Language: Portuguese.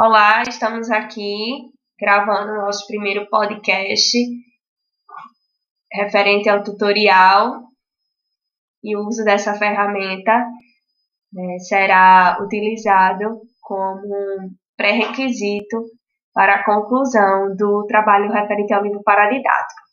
Olá, estamos aqui gravando o nosso primeiro podcast referente ao tutorial e o uso dessa ferramenta né, será utilizado como pré-requisito para a conclusão do trabalho referente ao livro paradidático.